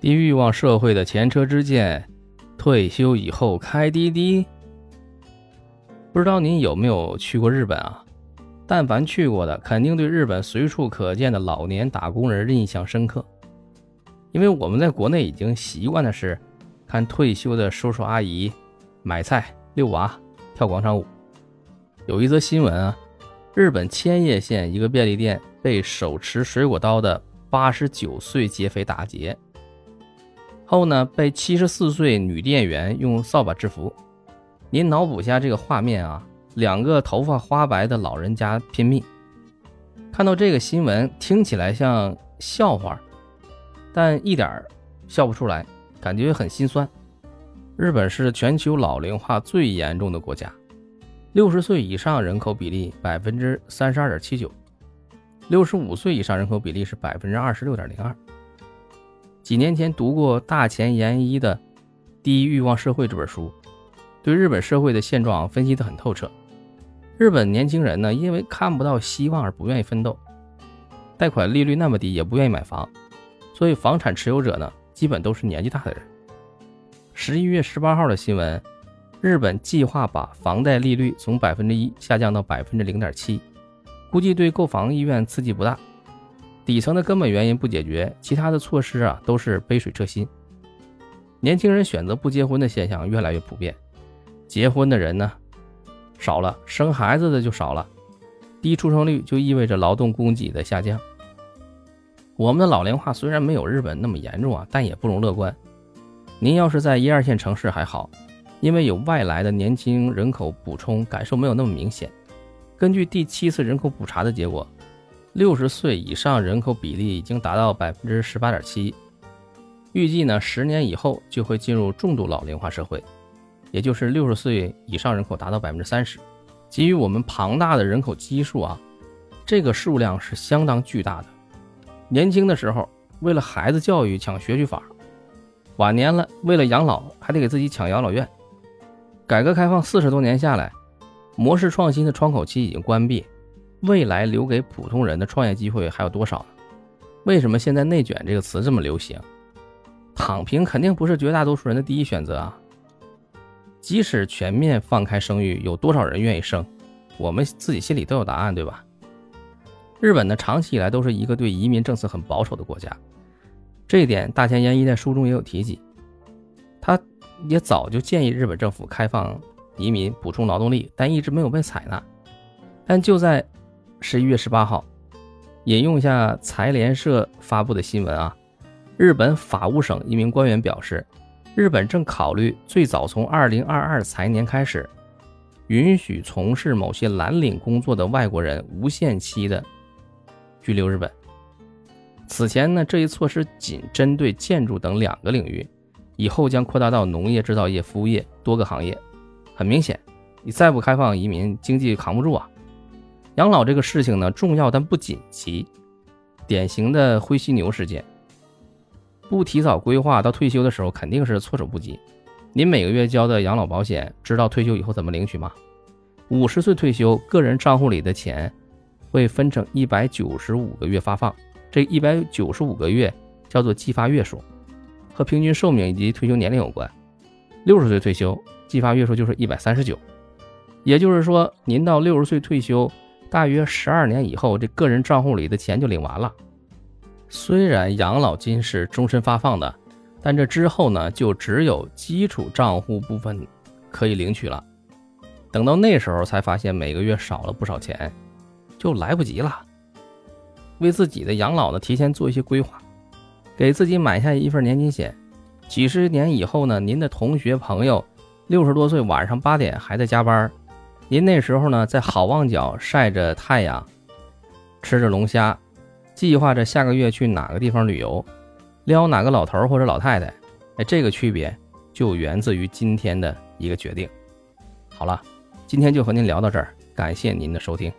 低欲望社会的前车之鉴，退休以后开滴滴。不知道您有没有去过日本啊？但凡去过的，肯定对日本随处可见的老年打工人印象深刻。因为我们在国内已经习惯的是看退休的叔叔阿姨买菜、遛娃、跳广场舞。有一则新闻啊，日本千叶县一个便利店被手持水果刀的八十九岁劫匪打劫。后呢，被七十四岁女店员用扫把制服。您脑补下这个画面啊，两个头发花白的老人家拼命。看到这个新闻，听起来像笑话，但一点笑不出来，感觉很心酸。日本是全球老龄化最严重的国家，六十岁以上人口比例百分之三十二点七九，六十五岁以上人口比例是百分之二十六点零二。几年前读过大前研一的《低欲望社会》这本书，对日本社会的现状分析得很透彻。日本年轻人呢，因为看不到希望而不愿意奋斗，贷款利率那么低，也不愿意买房，所以房产持有者呢，基本都是年纪大的人。十一月十八号的新闻，日本计划把房贷利率从百分之一下降到百分之零点七，估计对购房意愿刺激不大。底层的根本原因不解决，其他的措施啊都是杯水车薪。年轻人选择不结婚的现象越来越普遍，结婚的人呢少了，生孩子的就少了，低出生率就意味着劳动供给的下降。我们的老龄化虽然没有日本那么严重啊，但也不容乐观。您要是在一二线城市还好，因为有外来的年轻人口补充，感受没有那么明显。根据第七次人口普查的结果。六十岁以上人口比例已经达到百分之十八点七，预计呢十年以后就会进入重度老龄化社会，也就是六十岁以上人口达到百分之三十。基于我们庞大的人口基数啊，这个数量是相当巨大的。年轻的时候为了孩子教育抢学区房，晚年了为了养老还得给自己抢养老院。改革开放四十多年下来，模式创新的窗口期已经关闭。未来留给普通人的创业机会还有多少呢？为什么现在“内卷”这个词这么流行？躺平肯定不是绝大多数人的第一选择啊！即使全面放开生育，有多少人愿意生？我们自己心里都有答案，对吧？日本呢，长期以来都是一个对移民政策很保守的国家，这一点大前研一在书中也有提及。他也早就建议日本政府开放移民，补充劳动力，但一直没有被采纳。但就在十一月十八号，引用一下财联社发布的新闻啊，日本法务省一名官员表示，日本正考虑最早从二零二二财年开始，允许从事某些蓝领工作的外国人无限期的居留日本。此前呢，这一措施仅针对建筑等两个领域，以后将扩大到农业、制造业、服务业多个行业。很明显，你再不开放移民，经济扛不住啊。养老这个事情呢，重要但不紧急，典型的灰犀牛事件。不提早规划，到退休的时候肯定是措手不及。您每个月交的养老保险，知道退休以后怎么领取吗？五十岁退休，个人账户里的钱会分成一百九十五个月发放，这一百九十五个月叫做计发月数，和平均寿命以及退休年龄有关。六十岁退休，计发月数就是一百三十九，也就是说，您到六十岁退休。大约十二年以后，这个人账户里的钱就领完了。虽然养老金是终身发放的，但这之后呢，就只有基础账户部分可以领取了。等到那时候才发现每个月少了不少钱，就来不及了。为自己的养老呢，提前做一些规划，给自己买下一份年金险。几十年以后呢，您的同学朋友六十多岁晚上八点还在加班。您那时候呢，在好望角晒着太阳，吃着龙虾，计划着下个月去哪个地方旅游，撩哪个老头或者老太太。哎，这个区别就源自于今天的一个决定。好了，今天就和您聊到这儿，感谢您的收听。